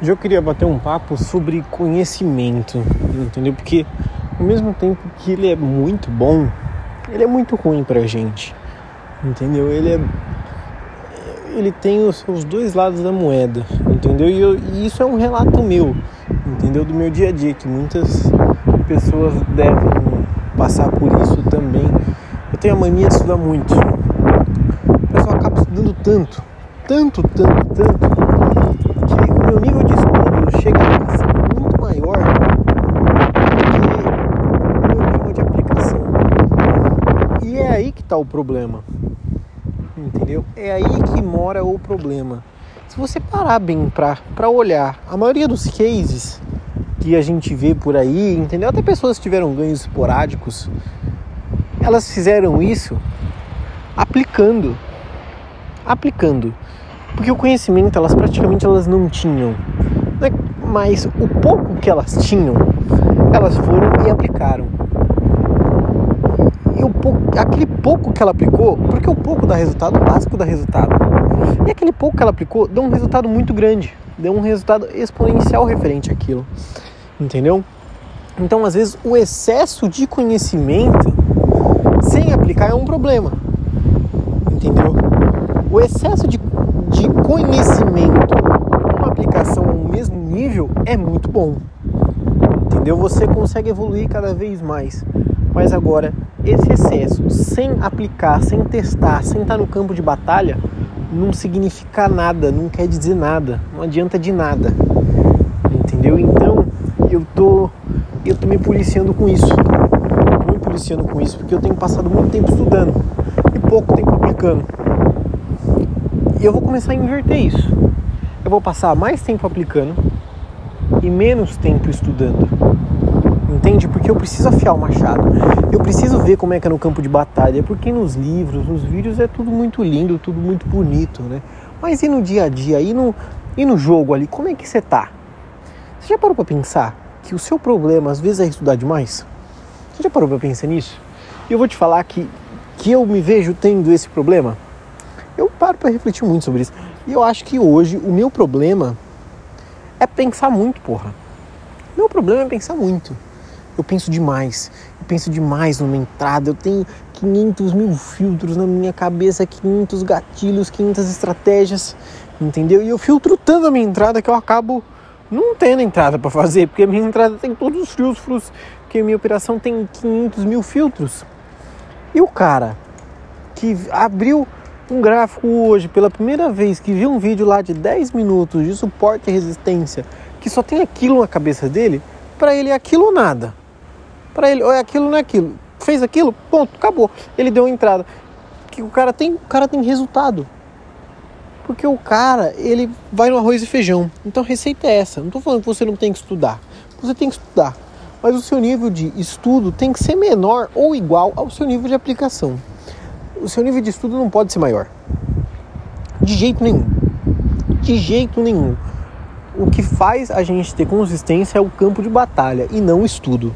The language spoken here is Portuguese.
Hoje eu queria bater um papo sobre conhecimento, entendeu? Porque ao mesmo tempo que ele é muito bom, ele é muito ruim pra gente, entendeu? Ele é. Ele tem os seus dois lados da moeda, entendeu? E, eu, e isso é um relato meu, entendeu? Do meu dia a dia, que muitas pessoas devem passar por isso também. Eu tenho a mania de estudar muito. Pessoal acaba estudando tanto, tanto, tanto, tanto meu nível de estudo chega a ser muito maior do que o nível de aplicação. E é aí que está o problema. Entendeu? É aí que mora o problema. Se você parar bem para olhar, a maioria dos cases que a gente vê por aí, entendeu? Até pessoas que tiveram ganhos esporádicos, elas fizeram isso aplicando. Aplicando porque o conhecimento elas praticamente elas não tinham, né? mas o pouco que elas tinham, elas foram e aplicaram. E o pouco, aquele pouco que ela aplicou, porque o pouco dá resultado, o básico dá resultado. E aquele pouco que ela aplicou deu um resultado muito grande, deu um resultado exponencial referente àquilo. Entendeu? Então, às vezes, o excesso de conhecimento sem aplicar é um problema. Entendeu? O excesso de conhecimento uma aplicação ao mesmo nível é muito bom. Entendeu? Você consegue evoluir cada vez mais. Mas agora, esse excesso, sem aplicar, sem testar, sem estar no campo de batalha, não significa nada, não quer dizer nada, não adianta de nada. Entendeu? Então, eu tô eu tô me policiando com isso. Tô me policiando com isso porque eu tenho passado muito tempo estudando e pouco tempo aplicando. E eu vou começar a inverter isso. Eu vou passar mais tempo aplicando e menos tempo estudando. Entende? Porque eu preciso afiar o machado. Eu preciso ver como é que é no campo de batalha. Porque nos livros, nos vídeos é tudo muito lindo, tudo muito bonito, né? Mas e no dia a dia? E no, e no jogo ali? Como é que você tá? Você já parou para pensar que o seu problema às vezes é estudar demais? Você já parou para pensar nisso? E eu vou te falar que, que eu me vejo tendo esse problema eu paro para refletir muito sobre isso. E eu acho que hoje o meu problema é pensar muito, porra. Meu problema é pensar muito. Eu penso demais. Eu penso demais numa entrada. Eu tenho 500 mil filtros na minha cabeça, 500 gatilhos, 500 estratégias, entendeu? E eu filtro tanto a minha entrada que eu acabo não tendo entrada para fazer, porque a minha entrada tem todos os filtros, porque a minha operação tem 500 mil filtros. E o cara que abriu um gráfico hoje, pela primeira vez, que viu um vídeo lá de 10 minutos de suporte e resistência, que só tem aquilo na cabeça dele, para ele é aquilo ou nada. Para ele, ou é aquilo ou não é aquilo. Fez aquilo, ponto, acabou. Ele deu entrada. Que o cara tem, o cara tem resultado. Porque o cara, ele vai no arroz e feijão. Então a receita é essa. Não estou falando que você não tem que estudar. Você tem que estudar. Mas o seu nível de estudo tem que ser menor ou igual ao seu nível de aplicação o seu nível de estudo não pode ser maior. De jeito nenhum. De jeito nenhum. O que faz a gente ter consistência é o campo de batalha e não o estudo.